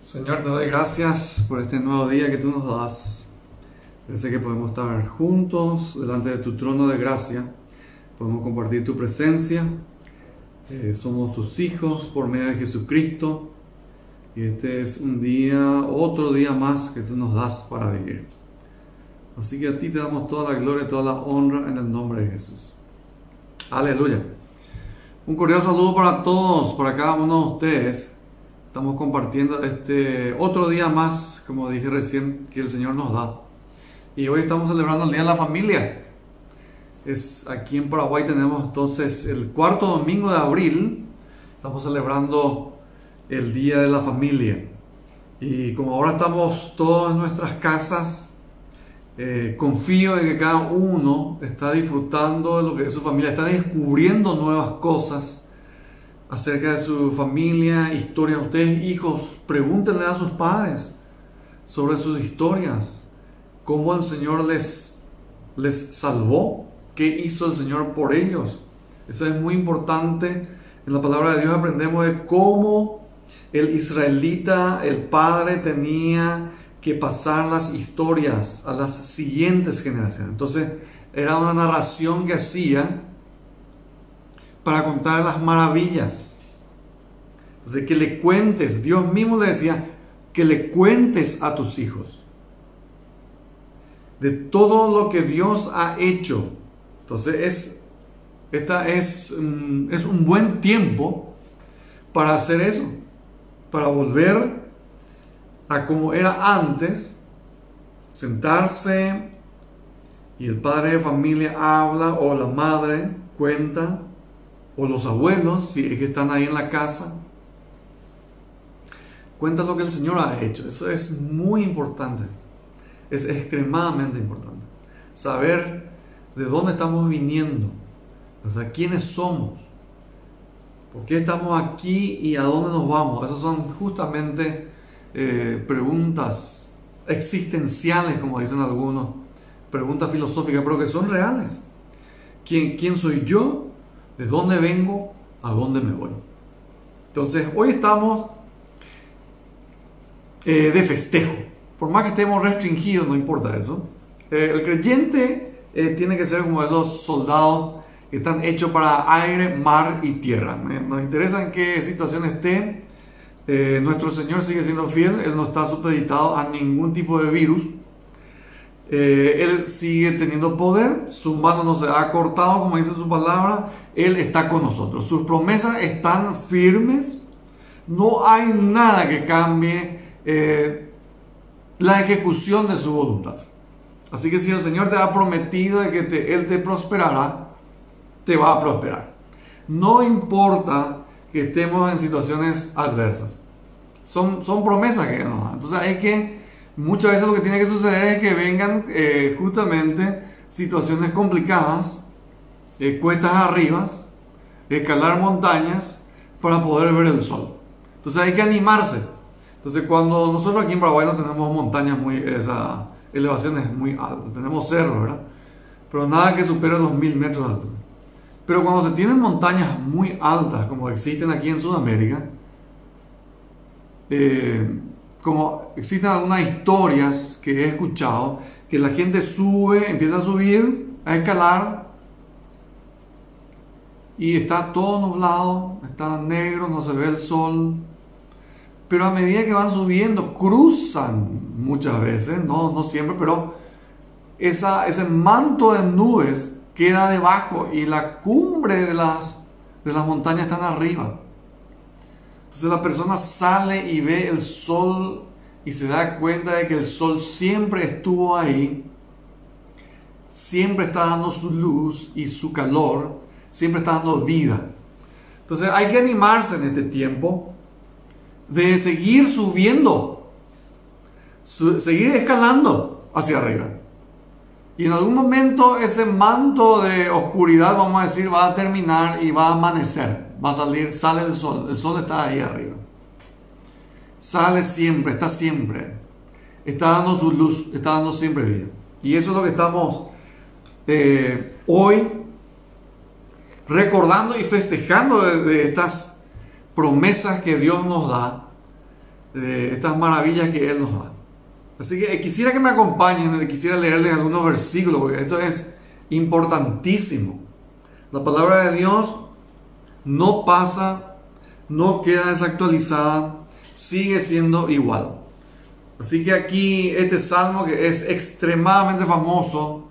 Señor, te doy gracias por este nuevo día que tú nos das. Parece que podemos estar juntos delante de tu trono de gracia. Podemos compartir tu presencia. Eh, somos tus hijos por medio de Jesucristo. Y este es un día, otro día más que tú nos das para vivir. Así que a ti te damos toda la gloria toda la honra en el nombre de Jesús. Aleluya. Un cordial saludo para todos, para cada uno de ustedes. Estamos compartiendo este otro día más, como dije recién, que el Señor nos da. Y hoy estamos celebrando el Día de la Familia. Es aquí en Paraguay tenemos entonces el cuarto domingo de abril. Estamos celebrando el Día de la Familia. Y como ahora estamos todos en nuestras casas, eh, confío en que cada uno está disfrutando de lo que es su familia, está descubriendo nuevas cosas acerca de su familia, historia. Ustedes, hijos, pregúntenle a sus padres sobre sus historias, cómo el Señor les, les salvó, qué hizo el Señor por ellos. Eso es muy importante. En la palabra de Dios aprendemos de cómo el israelita, el padre, tenía que pasar las historias a las siguientes generaciones. Entonces, era una narración que hacía para contar las maravillas. Entonces, que le cuentes, Dios mismo le decía, que le cuentes a tus hijos de todo lo que Dios ha hecho. Entonces, es, esta es, mm, es un buen tiempo para hacer eso, para volver a como era antes, sentarse y el padre de familia habla o la madre cuenta o los abuelos, si es que están ahí en la casa, cuenta lo que el Señor ha hecho. Eso es muy importante. Es extremadamente importante. Saber de dónde estamos viniendo. O sea, quiénes somos. ¿Por qué estamos aquí y a dónde nos vamos? Esas son justamente eh, preguntas existenciales, como dicen algunos. Preguntas filosóficas, pero que son reales. ¿Quién, quién soy yo? de dónde vengo, a dónde me voy. Entonces, hoy estamos eh, de festejo. Por más que estemos restringidos, no importa eso. Eh, el creyente eh, tiene que ser como esos soldados que están hechos para aire, mar y tierra. Nos interesa en qué situación esté. nuestro Señor sigue siendo fiel, Él no está supeditado a ningún tipo de virus. él sigue teniendo poder, su mano no se ha cortado, como dice su palabra, él está con nosotros. Sus promesas están firmes. No hay nada que cambie eh, la ejecución de su voluntad. Así que si el Señor te ha prometido de que Él te prosperará, te va a prosperar. No importa que estemos en situaciones adversas. Son, son promesas que nos dan. Entonces hay que, muchas veces lo que tiene que suceder es que vengan eh, justamente situaciones complicadas eh, cuestas arriba, escalar montañas para poder ver el sol. Entonces hay que animarse. Entonces cuando nosotros aquí en Paraguay no tenemos montañas muy, esa elevaciones muy altas, tenemos cerros, ¿verdad? Pero nada que supere los mil metros de altura. Pero cuando se tienen montañas muy altas, como existen aquí en Sudamérica, eh, como existen algunas historias que he escuchado, que la gente sube, empieza a subir, a escalar, y está todo nublado, está negro, no se ve el sol. Pero a medida que van subiendo, cruzan muchas veces, no, no siempre, pero esa, ese manto de nubes queda debajo y la cumbre de las, de las montañas están arriba. Entonces la persona sale y ve el sol y se da cuenta de que el sol siempre estuvo ahí, siempre está dando su luz y su calor siempre está dando vida. Entonces hay que animarse en este tiempo de seguir subiendo, seguir escalando hacia arriba. Y en algún momento ese manto de oscuridad, vamos a decir, va a terminar y va a amanecer. Va a salir, sale el sol. El sol está ahí arriba. Sale siempre, está siempre. Está dando su luz, está dando siempre vida. Y eso es lo que estamos eh, hoy recordando y festejando de, estas promesas que Dios nos da de estas maravillas que Él nos da. Así que quisiera que me acompañen, quisiera leerles algunos versículos, porque esto es importantísimo. La palabra de Dios no pasa, no queda desactualizada, sigue siendo igual. Así que aquí este salmo que es extremadamente famoso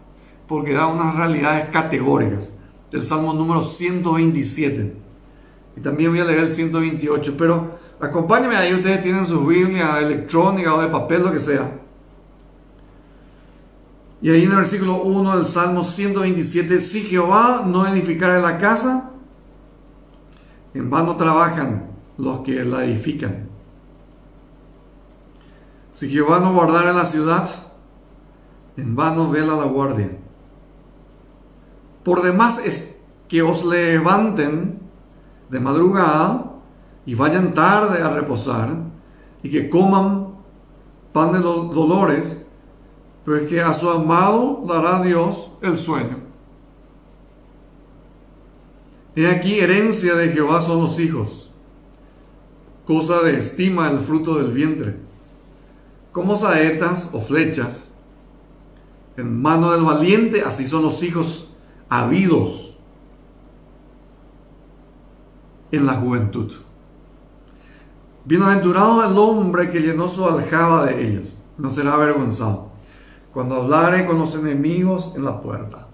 porque da unas realidades categóricas. El salmo número 127. También voy a leer el 128, pero acompáñenme ahí, ustedes tienen su Biblia electrónica o de papel, lo que sea. Y ahí en el versículo 1 del Salmo 127, si Jehová no edificara la casa, en vano trabajan los que la edifican. Si Jehová no guardara la ciudad, en vano vela la guardia. Por demás es que os levanten de madrugada y vayan tarde a reposar y que coman pan de dolores pero es que a su amado dará Dios el sueño. He aquí, herencia de Jehová son los hijos, cosa de estima el fruto del vientre, como saetas o flechas. En mano del valiente, así son los hijos habidos en la juventud. Bienaventurado el hombre que llenó su aljaba de ellos, no será avergonzado cuando hablare con los enemigos en la puerta.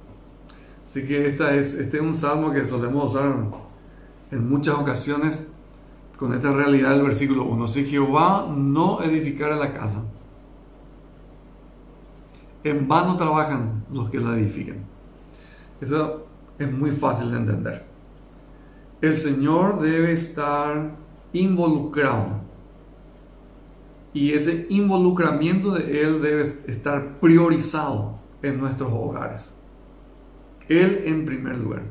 Así que esta es, este es un salmo que solemos usar en muchas ocasiones con esta realidad del versículo 1. Si Jehová no edificara la casa, en vano trabajan los que la edifican. Eso es muy fácil de entender. El Señor debe estar involucrado y ese involucramiento de Él debe estar priorizado en nuestros hogares. Él en primer lugar.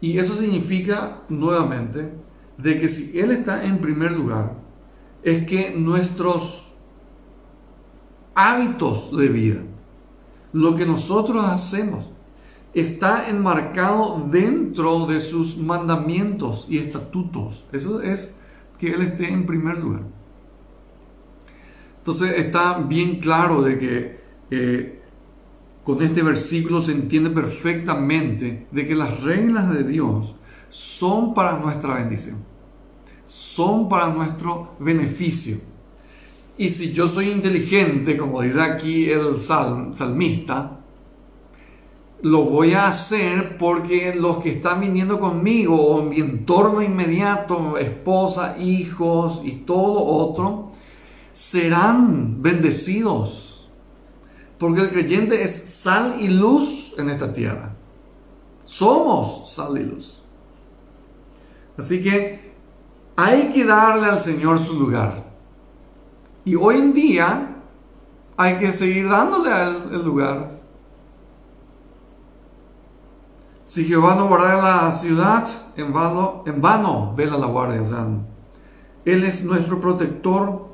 Y eso significa nuevamente de que si Él está en primer lugar, es que nuestros hábitos de vida, lo que nosotros hacemos, está enmarcado dentro de sus mandamientos y estatutos. Eso es que Él esté en primer lugar. Entonces está bien claro de que eh, con este versículo se entiende perfectamente de que las reglas de Dios son para nuestra bendición, son para nuestro beneficio. Y si yo soy inteligente, como dice aquí el salmista, lo voy a hacer porque los que están viniendo conmigo o mi entorno inmediato, esposa, hijos y todo otro, serán bendecidos. Porque el creyente es sal y luz en esta tierra. Somos sal y luz. Así que hay que darle al Señor su lugar. Y hoy en día hay que seguir dándole el lugar. Si Jehová no guardara la ciudad, en vano, en vela la guardia. Él es nuestro protector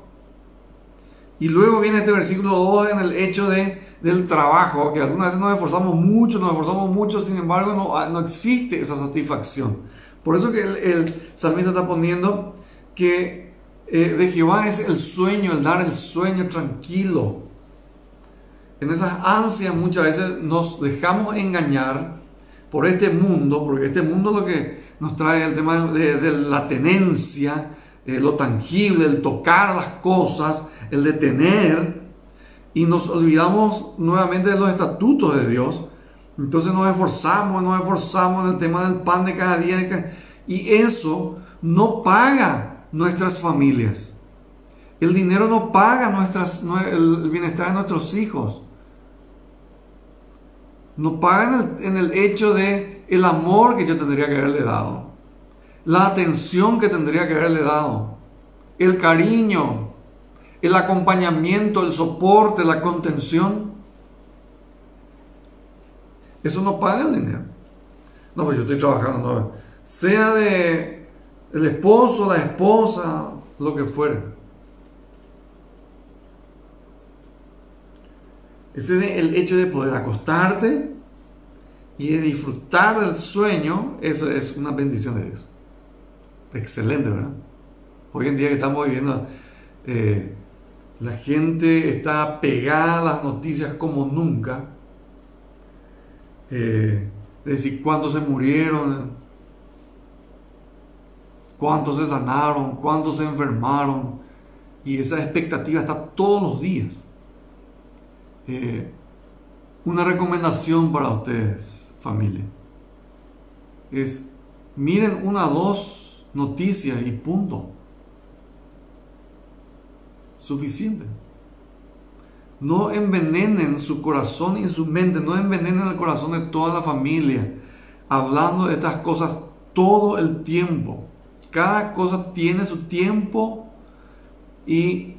y luego viene este versículo 2 en el hecho de, del trabajo, que algunas veces nos esforzamos mucho, nos esforzamos mucho, sin embargo no, ah, no existe esa satisfacción. Por eso que el, salmista está poniendo que eh, de Jehová es el sueño, el dar el sueño tranquilo. En esas ansias muchas veces nos dejamos engañar por este mundo, porque este mundo lo que nos trae el tema de, la tenencia, eh, lo tangible, el tocar las cosas, el detener, y nos olvidamos nuevamente de los estatutos de Dios. Entonces nos esforzamos, nos esforzamos en el tema del pan de cada día, y eso no paga nuestras familias. El dinero no paga nuestras, el bienestar de nuestros hijos. No paga en el, hecho de el amor que yo tendría que haberle dado la atención que tendría que haberle dado, el cariño, el acompañamiento, el soporte, la contención. Eso no paga el dinero. No, pues yo estoy trabajando, no. Sea de el esposo, la esposa, lo que fuera. Ese el hecho de poder acostarte y de disfrutar del sueño, eso es una bendición de Dios. Excelente, ¿verdad? Hoy en día que estamos viviendo, eh, la gente está pegada a las noticias como nunca. Eh, decir cuántos se murieron, cuántos se sanaron, cuántos se enfermaron. Y esa expectativa está todos los días. Eh, una recomendación para ustedes, familia, es miren una o dos noticias y punto. Suficiente. No envenenen su corazón y su mente, no envenenen el corazón de toda la familia, hablando de estas cosas todo el tiempo. Cada cosa tiene su tiempo y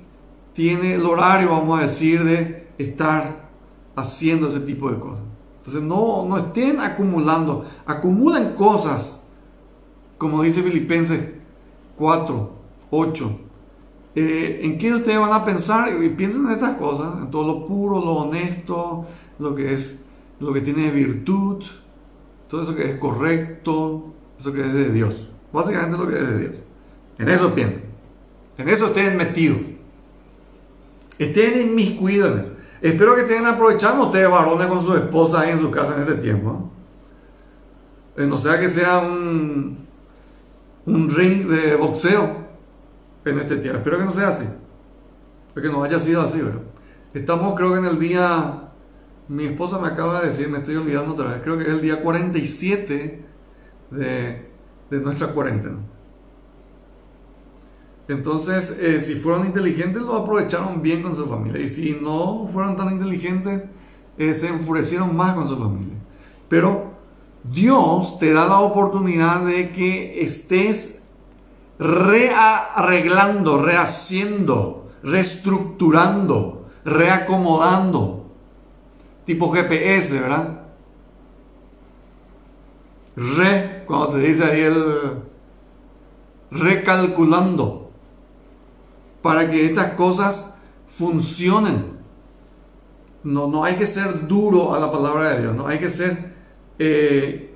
tiene el horario, vamos a decir, de estar haciendo ese tipo de cosas. Entonces no, no estén acumulando, acumulan cosas, como dice Filipenses 4, 8. Eh, ¿En qué ustedes van a pensar? Piensen en estas cosas, en todo lo puro, lo honesto, lo que es, lo que tiene virtud, todo eso que es correcto, eso que es de Dios. Básicamente lo que es de Dios. En eso piensen. En eso estén metidos. Estén inmiscuidos en Espero que estén aprovechando ustedes varones con su esposa ahí en su casa en este tiempo. No sea que sea un, un ring de boxeo en este tiempo. Espero que no sea así. Que no haya sido así, ¿verdad? Estamos creo que en el día, mi esposa me acaba de decir, me estoy olvidando otra vez, creo que es el día 47 de, de nuestra cuarentena. Entonces, eh, si fueron inteligentes, lo aprovecharon bien con su familia. Y si no fueron tan inteligentes, eh, se enfurecieron más con su familia. Pero Dios te da la oportunidad de que estés rearreglando, rehaciendo, reestructurando, reacomodando. Tipo GPS, ¿verdad? Re, cuando te dice ahí el recalculando para que estas cosas funcionen. No, no hay que ser duro a la palabra de Dios, no hay que ser... Eh,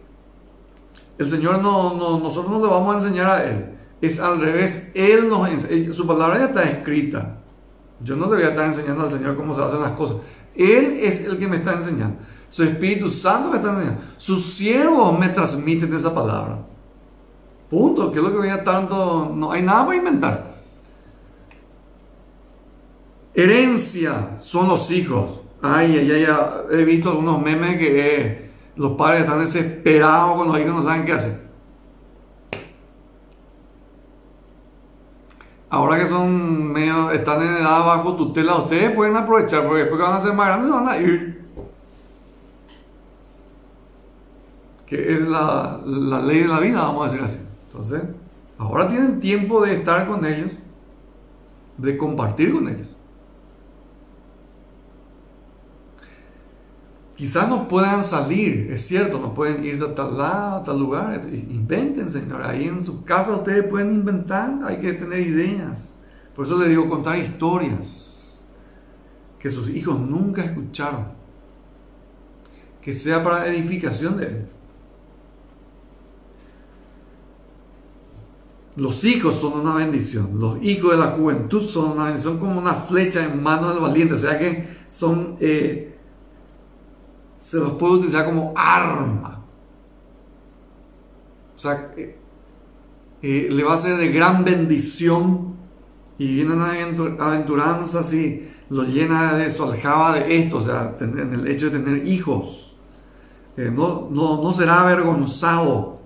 el Señor no, no, nosotros no le vamos a enseñar a Él. Es al revés, Él nos su palabra ya está escrita. Yo no le voy a estar enseñando al Señor cómo se hacen las cosas. Él es el que me está enseñando. Su Espíritu Santo me está enseñando. Sus siervos me transmiten esa palabra. Punto. ¿Qué es lo que voy a tanto? No hay nada para inventar. Herencia son los hijos. Ay, ay, ay, he visto algunos memes que eh, los padres están desesperados con los hijos no saben qué hacer. Ahora que son medio, están en edad bajo tutela, ustedes pueden aprovechar porque después que van a ser más grandes se van a ir. Que es la, la ley de la vida, vamos a decir así. Entonces, ahora tienen tiempo de estar con ellos, de compartir con ellos. Quizás no puedan salir, es cierto, no pueden irse a tal lado, a tal lugar. Inventen, Señor. Ahí en su casa ustedes pueden inventar, hay que tener ideas. Por eso les digo, contar historias que sus hijos nunca escucharon. Que sea para edificación de él. Los hijos son una bendición. Los hijos de la juventud son una bendición, como una flecha en mano del valiente. O sea que son... Eh, se los puede utilizar como arma. O sea, eh, eh, le va a ser de gran bendición y vienen aventuranzas y lo llena de su aljaba de esto, o sea, en el hecho de tener hijos. Eh, no, no, será avergonzado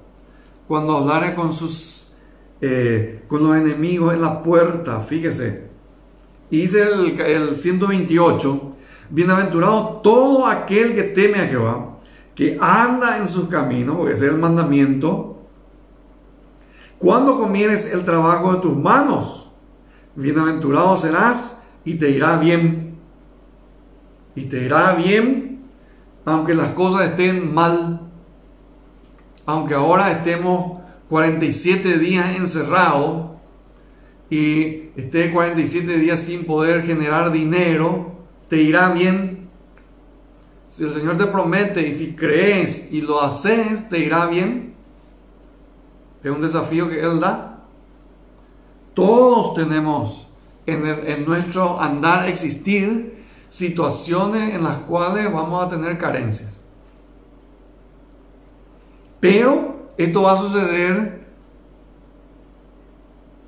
cuando hablare con sus con los enemigos en la puerta, fíjese. Y dice el 128, Bienaventurado todo aquel que teme a Jehová, que anda en sus caminos, porque ese es el mandamiento. Cuando comieres el trabajo de tus manos, bienaventurado serás y te irá bien. Y te irá bien, aunque las cosas estén mal. Aunque ahora estemos 47 días encerrados y esté 47 días sin poder generar dinero, te irá bien. Si el Señor te promete y si crees y lo haces, te irá bien. Es un desafío que Él da. Todos tenemos en, en nuestro andar existir situaciones en las cuales vamos a tener carencias. Pero esto va a suceder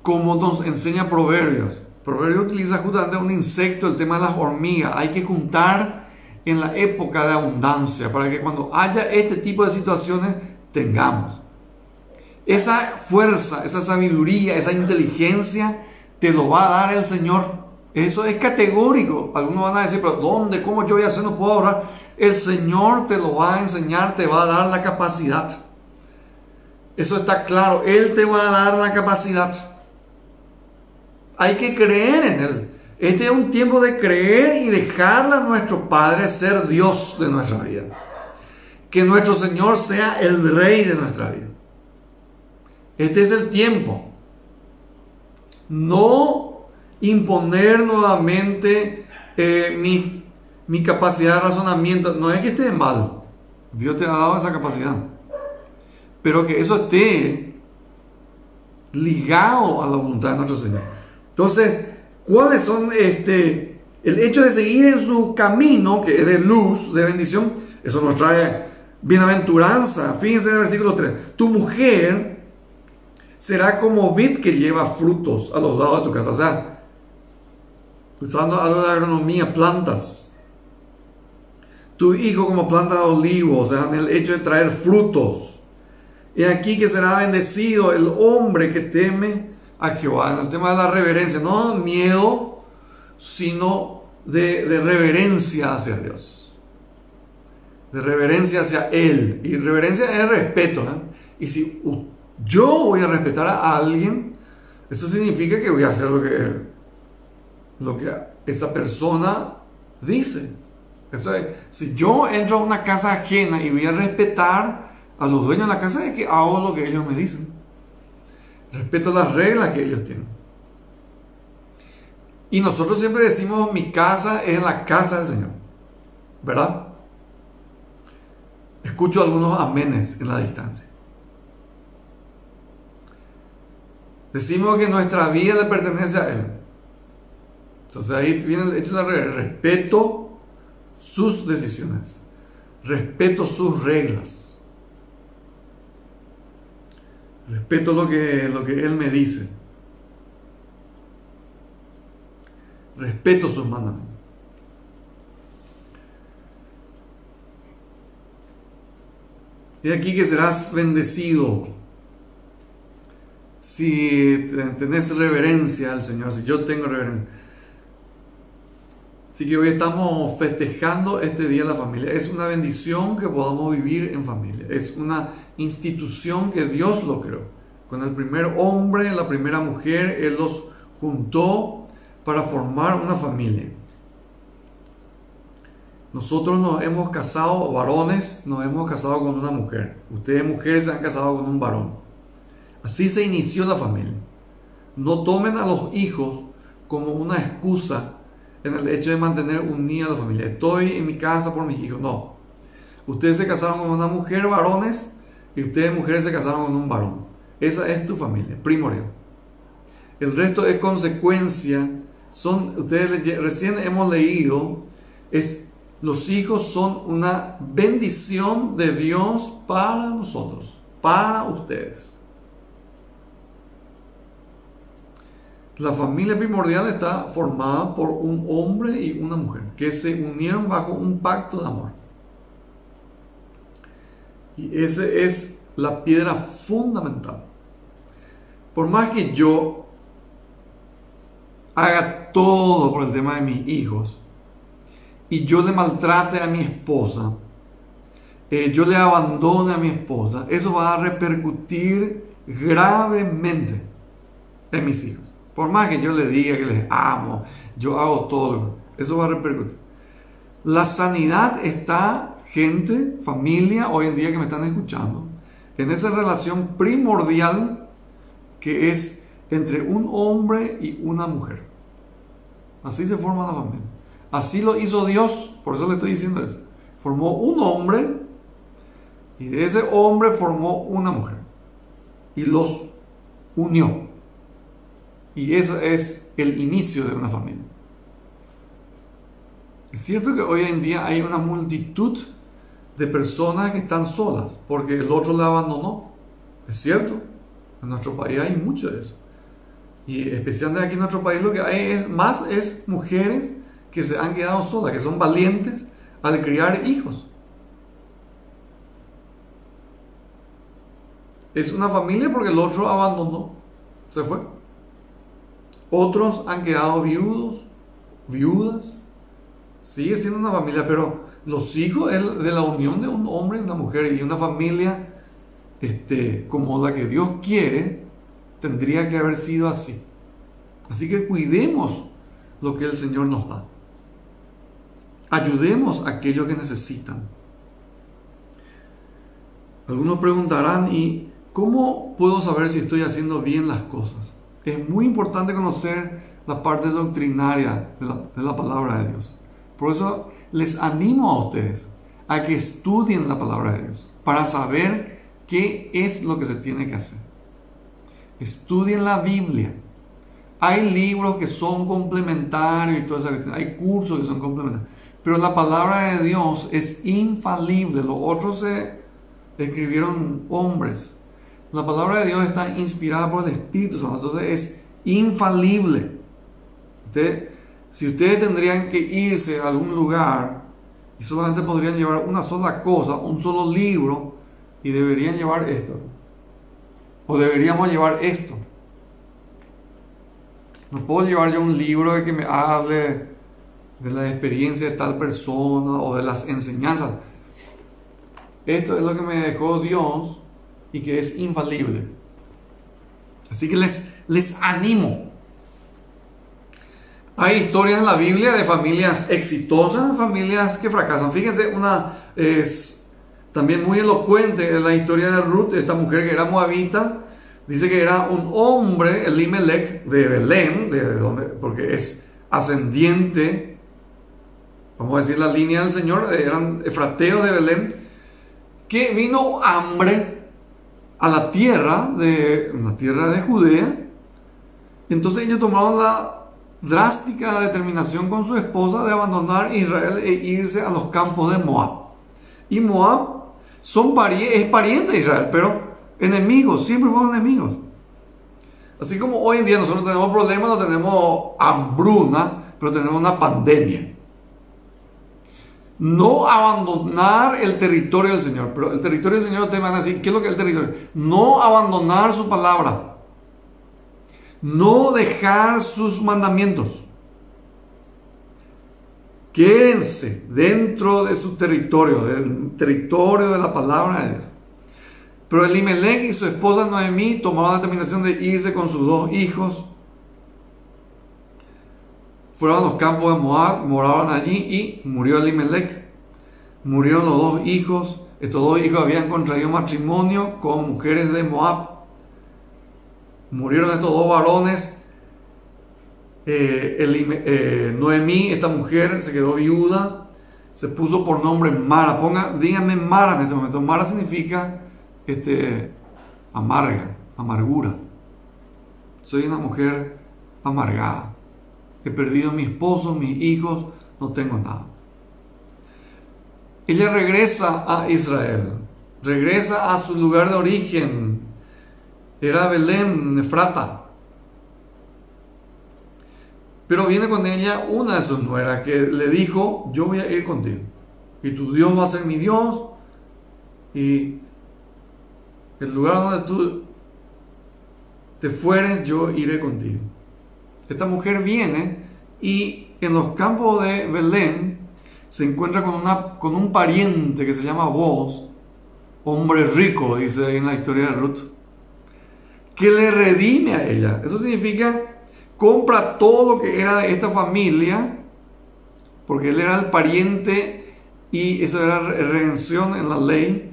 como nos enseña Proverbios. Proverbios utiliza justamente un insecto, el tema de las hormigas. Hay que juntar en la época de abundancia para que cuando haya este tipo de situaciones tengamos. Esa fuerza, esa sabiduría, esa inteligencia te lo va a dar el Señor. Eso es categórico. Algunos van a decir, pero ¿dónde? ¿Cómo yo voy a hacer? No puedo ahorrar. El Señor te lo va a enseñar, te va a dar la capacidad. Eso está claro. Él te va a dar la capacidad. Hay que creer en Él. Este es un tiempo de creer y dejarle a nuestro Padre ser Dios de nuestra vida. Que nuestro Señor sea el Rey de nuestra vida. Este es el tiempo. No imponer nuevamente eh, mi, mi capacidad de razonamiento. No es que esté mal. Dios te ha dado esa capacidad. Pero que eso esté ligado a la voluntad de nuestro Señor. Entonces, ¿cuáles son este el hecho de seguir en su camino, que es de luz, de bendición? Eso nos trae bienaventuranza. Fíjense en el versículo 3. Tu mujer será como vid que lleva frutos a los lados de tu casa. O sea, usando algo de agronomía, plantas. Tu hijo como planta de olivo, o sea, en el hecho de traer frutos. Y aquí que será bendecido el hombre que teme a Jehová. El tema de la reverencia, no miedo, sino de, reverencia hacia Dios. De reverencia hacia Él. Y reverencia es respeto. Y si yo voy a respetar a alguien, eso significa que voy a hacer lo que, lo que esa persona dice. Eso es, si yo entro a una casa ajena y voy a respetar a los dueños de la casa, es que hago lo que ellos me dicen. Respeto las reglas que ellos tienen. Y nosotros siempre decimos, mi casa es la casa del Señor. ¿Verdad? Escucho algunos amenes en la distancia. Decimos que nuestra vida le pertenece a Él. Entonces ahí viene el hecho de respeto sus decisiones. Respeto sus reglas. Respeto lo que, lo que Él me dice. Respeto sus mandamientos. Y aquí que serás bendecido si tenés reverencia al Señor, si yo tengo reverencia. Así que hoy estamos festejando este Día de la Familia. Es una bendición que podamos vivir en familia. Es una institución que Dios lo creó. Con el primer hombre, la primera mujer, Él los juntó para formar una familia. Nosotros nos hemos casado, varones, nos hemos casado con una mujer. Ustedes mujeres se han casado con un varón. Así se inició la familia. No tomen a los hijos como una excusa en el hecho de mantener unida a la familia. Estoy en mi casa por mis hijos. No. Ustedes se casaron con una mujer, varones, y ustedes mujeres se casaron con un varón. Esa es tu familia, primordial. El resto es consecuencia. Son, ustedes recién hemos leído, es, los hijos son una bendición de Dios para nosotros, para ustedes. La familia primordial está formada por un hombre y una mujer que se unieron bajo un pacto de amor. Y esa es la piedra fundamental. Por más que yo haga todo por el tema de mis hijos y yo le maltrate a mi esposa, eh, yo le abandone a mi esposa, eso va a repercutir gravemente en mis hijos. Por más que yo le diga que les amo, yo hago todo, eso va a repercutir. La sanidad está, gente, familia, hoy en día que me están escuchando, en esa relación primordial que es entre un hombre y una mujer. Así se forma la familia. Así lo hizo Dios, por eso le estoy diciendo eso. Formó un hombre y de ese hombre formó una mujer y los unió. Y eso es el inicio de una familia. Es cierto que hoy en día hay una multitud de personas que están solas porque el otro la abandonó. Es cierto. En nuestro país hay mucho de eso. Y especialmente aquí en nuestro país lo que hay es más es mujeres que se han quedado solas, que son valientes al criar hijos. Es una familia porque el otro abandonó, se fue. Otros han quedado viudos, viudas. Sigue siendo una familia, pero los hijos de la unión de un hombre y una mujer y una familia este, como la que Dios quiere, tendría que haber sido así. Así que cuidemos lo que el Señor nos da. Ayudemos a aquellos que necesitan. Algunos preguntarán, ¿y cómo puedo saber si estoy haciendo bien las cosas? Es muy importante conocer la parte doctrinaria de la, de la palabra de Dios. Por eso les animo a ustedes a que estudien la palabra de Dios para saber qué es lo que se tiene que hacer. Estudien la Biblia. Hay libros que son complementarios y todo eso. Hay cursos que son complementarios. Pero la palabra de Dios es infalible. Los otros se escribieron hombres. La palabra de Dios está inspirada por el Espíritu Santo. Entonces es infalible. Usted si ustedes tendrían que irse a algún lugar y solamente podrían llevar una sola cosa, un solo libro, y deberían llevar esto, o deberíamos llevar esto. No puedo llevar yo un libro de que me hable de la experiencia de tal persona o de las enseñanzas. Esto es lo que me dejó Dios y que es infalible. Así que les, les animo hay historias en la Biblia de familias exitosas, familias que fracasan. Fíjense, una es también muy elocuente la historia de Ruth, esta mujer que era moabita. Dice que era un hombre, el Imelec de Belén, de donde, porque es ascendiente, vamos a decir la línea del Señor, eran efrateos de Belén, que vino hambre a la tierra de la tierra de Judea. Entonces ellos tomaron la drástica determinación con su esposa de abandonar Israel e irse a los campos de Moab. Y Moab son es pariente de Israel, pero enemigos, siempre fueron enemigos. Así como hoy en día nosotros tenemos problemas, no tenemos hambruna, pero tenemos una pandemia. No abandonar el territorio del Señor, pero el territorio del Señor te van a decir, ¿qué es lo que es el territorio? No abandonar su palabra no dejar sus mandamientos. Quédense dentro de su territorio, del territorio de la palabra de Dios. Pero Elimelech y su esposa Noemí tomaron la determinación de irse con sus dos hijos. Fueron los campos de Moab, moraban allí y murió Elimelech. Murieron los dos hijos. Estos dos hijos habían contraído matrimonio con mujeres de Moab murieron estos dos varones. Eh, eh, Noemí, esta mujer, se quedó viuda, se puso por nombre Mara. Ponga, díganme Mara en este momento. Mara significa este, amarga, amargura. Soy una mujer amargada. He perdido a mi esposo, mis hijos, no tengo nada. Ella regresa a Israel, regresa a su lugar de origen, era Belén, Nefrata. Pero viene con ella una de sus nueras que le dijo, yo voy a ir contigo. Y tu Dios va a ser mi Dios. Y el lugar donde tú te fueres, yo iré contigo. Esta mujer viene y en los campos de Belén se encuentra con, una, con un pariente que se llama Boaz, hombre rico, dice en la historia de Ruth que le redime a ella. Eso significa compra todo lo que era de esta familia, porque él era el pariente y eso era redención en la ley,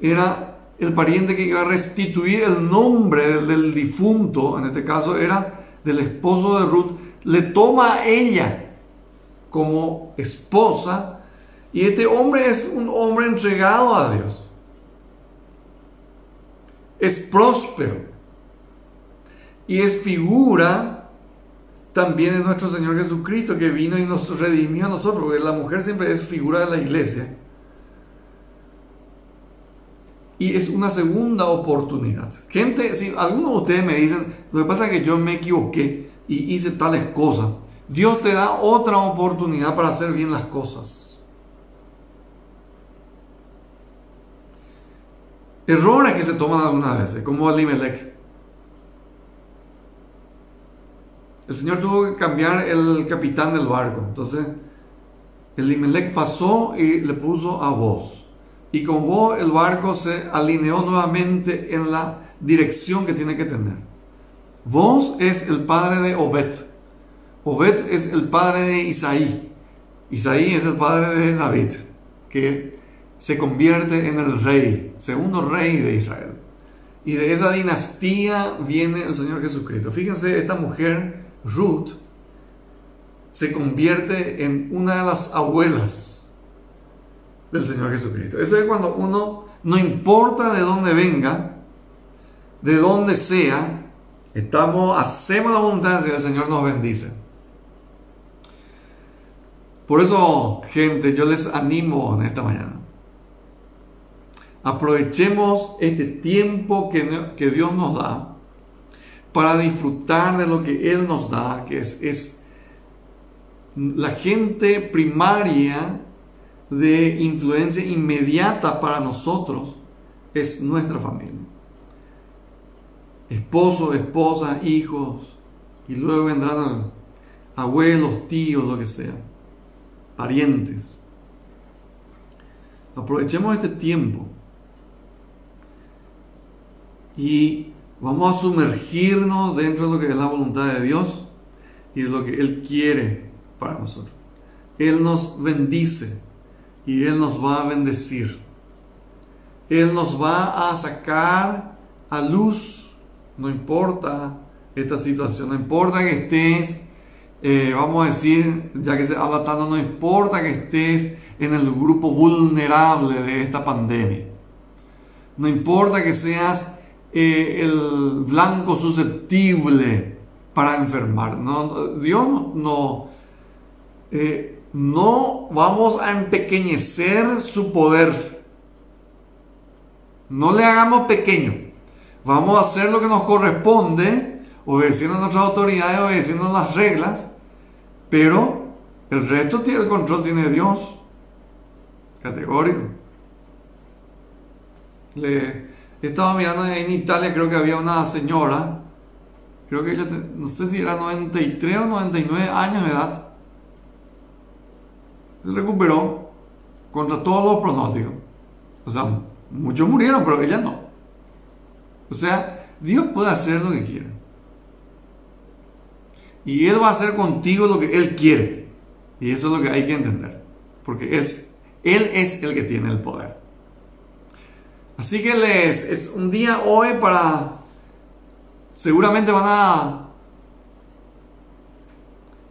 era el pariente que iba a restituir el nombre del difunto, en este caso era del esposo de Ruth, le toma a ella como esposa y este hombre es un hombre entregado a Dios. Es próspero y es figura también es nuestro Señor Jesucristo que vino y nos redimió a nosotros, porque la mujer siempre es figura de la iglesia. Y es una segunda oportunidad. Gente, si algunos de ustedes me dicen, lo que pasa es que yo me equivoqué y hice tales cosas, Dios te da otra oportunidad para hacer bien las cosas. Errores que se toman algunas veces, como el Elimelech. El Señor tuvo que cambiar el capitán del barco. Entonces, el Elimelech pasó y le puso a vos. Y con vos el barco se alineó nuevamente en la dirección que tiene que tener. Vos es el padre de Obed. Obed es el padre de Isaí. Isaí es el padre de David, que se convierte en el rey, segundo rey de Israel. Y de esa dinastía viene el Señor Jesucristo. Fíjense, esta mujer, Ruth, se convierte en una de las abuelas del Señor Jesucristo. Eso es cuando uno, no importa de dónde venga, de dónde sea, estamos, hacemos la voluntad y el Señor nos bendice. Por eso, gente, yo les animo en esta mañana. Aprovechemos este tiempo que, Dios nos da para disfrutar de lo que Él nos da, que es la gente primaria de influencia inmediata para nosotros, es nuestra familia. Esposo, esposa, hijos, y luego vendrán abuelos, tíos, lo que sea parientes. Aprovechemos este tiempo y vamos a sumergirnos dentro de lo que es la voluntad de Dios y de lo que Él quiere para nosotros. Él nos bendice y Él nos va a bendecir. Él nos va a sacar a luz, no importa esta situación, no importa que estés eh, vamos a decir, ya que se habla tanto, no importa que estés en el grupo vulnerable de esta pandemia. No importa que seas eh, el blanco susceptible para enfermar. No, Dios no, eh, no vamos a empequeñecer su poder. No le hagamos pequeño. Vamos a hacer lo que nos corresponde, obedeciendo a nuestras autoridades, obedeciendo a las reglas pero el resto tiene el control tiene Dios. Categórico. Le, estaba mirando en Italia, creo que había una señora, creo que ella, no sé si era 93 o 99 años de edad. Recuperó contra todos los pronósticos. O sea, muchos murieron, pero ella no. O sea, Dios puede hacer lo que quiere. Y Él va a hacer contigo lo que Él quiere. Y eso es lo que hay que entender. Porque Él, él es el que tiene el poder. Así que les, es un día hoy para... Seguramente van a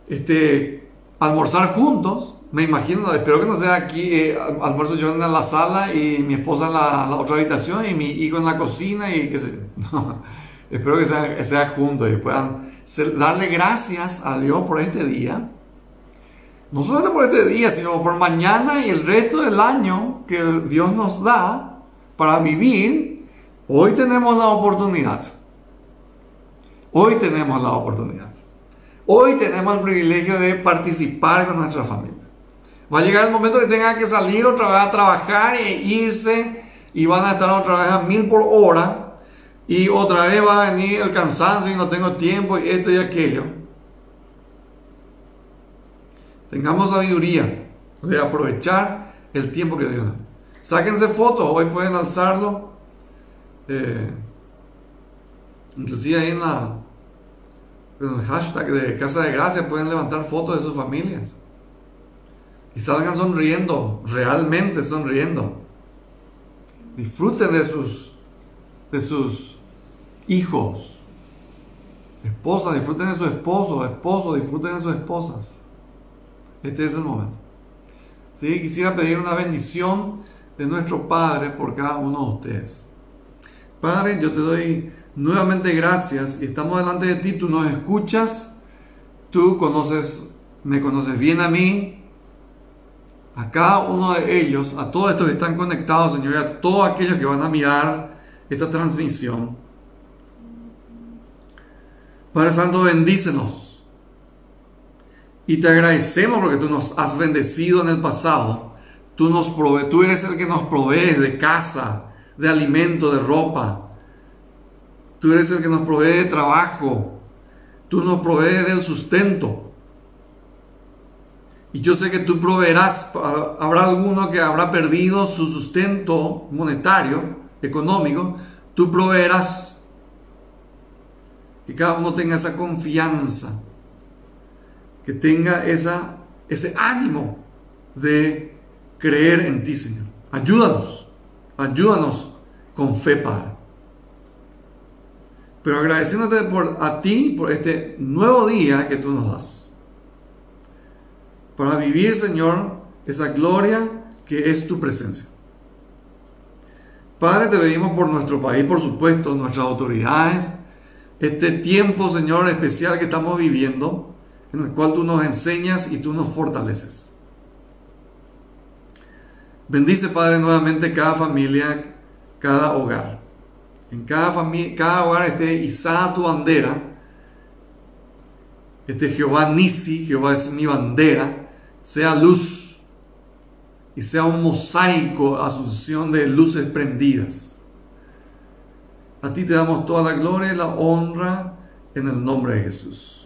este, almorzar juntos. Me imagino, espero que no sea aquí, eh, almuerzo yo en la sala y mi esposa en la, otra habitación y mi hijo en la cocina y qué sé. Espero que sea, sea juntos y puedan darle gracias a Dios por este día. No solamente por este día, sino por mañana y el resto del año que Dios nos da para vivir. Hoy tenemos la oportunidad. Hoy tenemos la oportunidad. Hoy tenemos el privilegio de participar con nuestra familia. Va a llegar el momento que tengan que salir otra vez a trabajar e irse y van a estar otra vez a mil por hora y otra vez va a venir el cansancio y no tengo tiempo y esto y aquello. Tengamos sabiduría de aprovechar el tiempo que Dios da. Sáquense fotos, hoy pueden alzarlo. Eh, inclusive ahí en, la, en el hashtag de Casa de Gracia pueden levantar fotos de sus familias. Y salgan sonriendo, realmente sonriendo. Disfruten de sus, de sus hijos, esposas, disfruten de su esposo, esposos, disfruten de sus esposas. Este es el momento. ¿Sí? Quisiera pedir una bendición de nuestro Padre por cada uno de ustedes. Padre, yo te doy nuevamente gracias y estamos delante de ti, tú nos escuchas tú conoces, me conoces bien a mí, a cada uno de ellos, a todos estos que están conectados, Señor, y a todos aquellos que van a mirar esta transmisión. Padre Santo, bendícenos. Y te agradecemos porque tú nos has bendecido en el pasado. Tú, nos prove tú eres el que nos provees de casa, de alimento, de ropa. Tú eres el que nos provee de trabajo. Tú nos provees del sustento. Y yo sé que tú proveerás, habrá alguno que habrá perdido su sustento monetario, económico, tú proveerás que cada uno tenga esa confianza, que tenga esa, ese ánimo de creer en ti, Señor. Ayúdanos, ayúdanos con fe, Padre. Pero agradeciéndote por, a ti por este nuevo día que tú nos das. Para vivir, Señor, esa gloria que es tu presencia. Padre, te pedimos por nuestro país, por supuesto, nuestras autoridades, este tiempo, Señor, especial que estamos viviendo, en el cual tú nos enseñas y tú nos fortaleces. Bendice, Padre, nuevamente cada familia, cada hogar. En cada, familia, cada hogar esté izada tu bandera. Este Jehová Nisi, Jehová es mi bandera, sea luz y sea un mosaico, asunción de luces prendidas a ti te damos toda la gloria y la honra en el nombre de Jesús.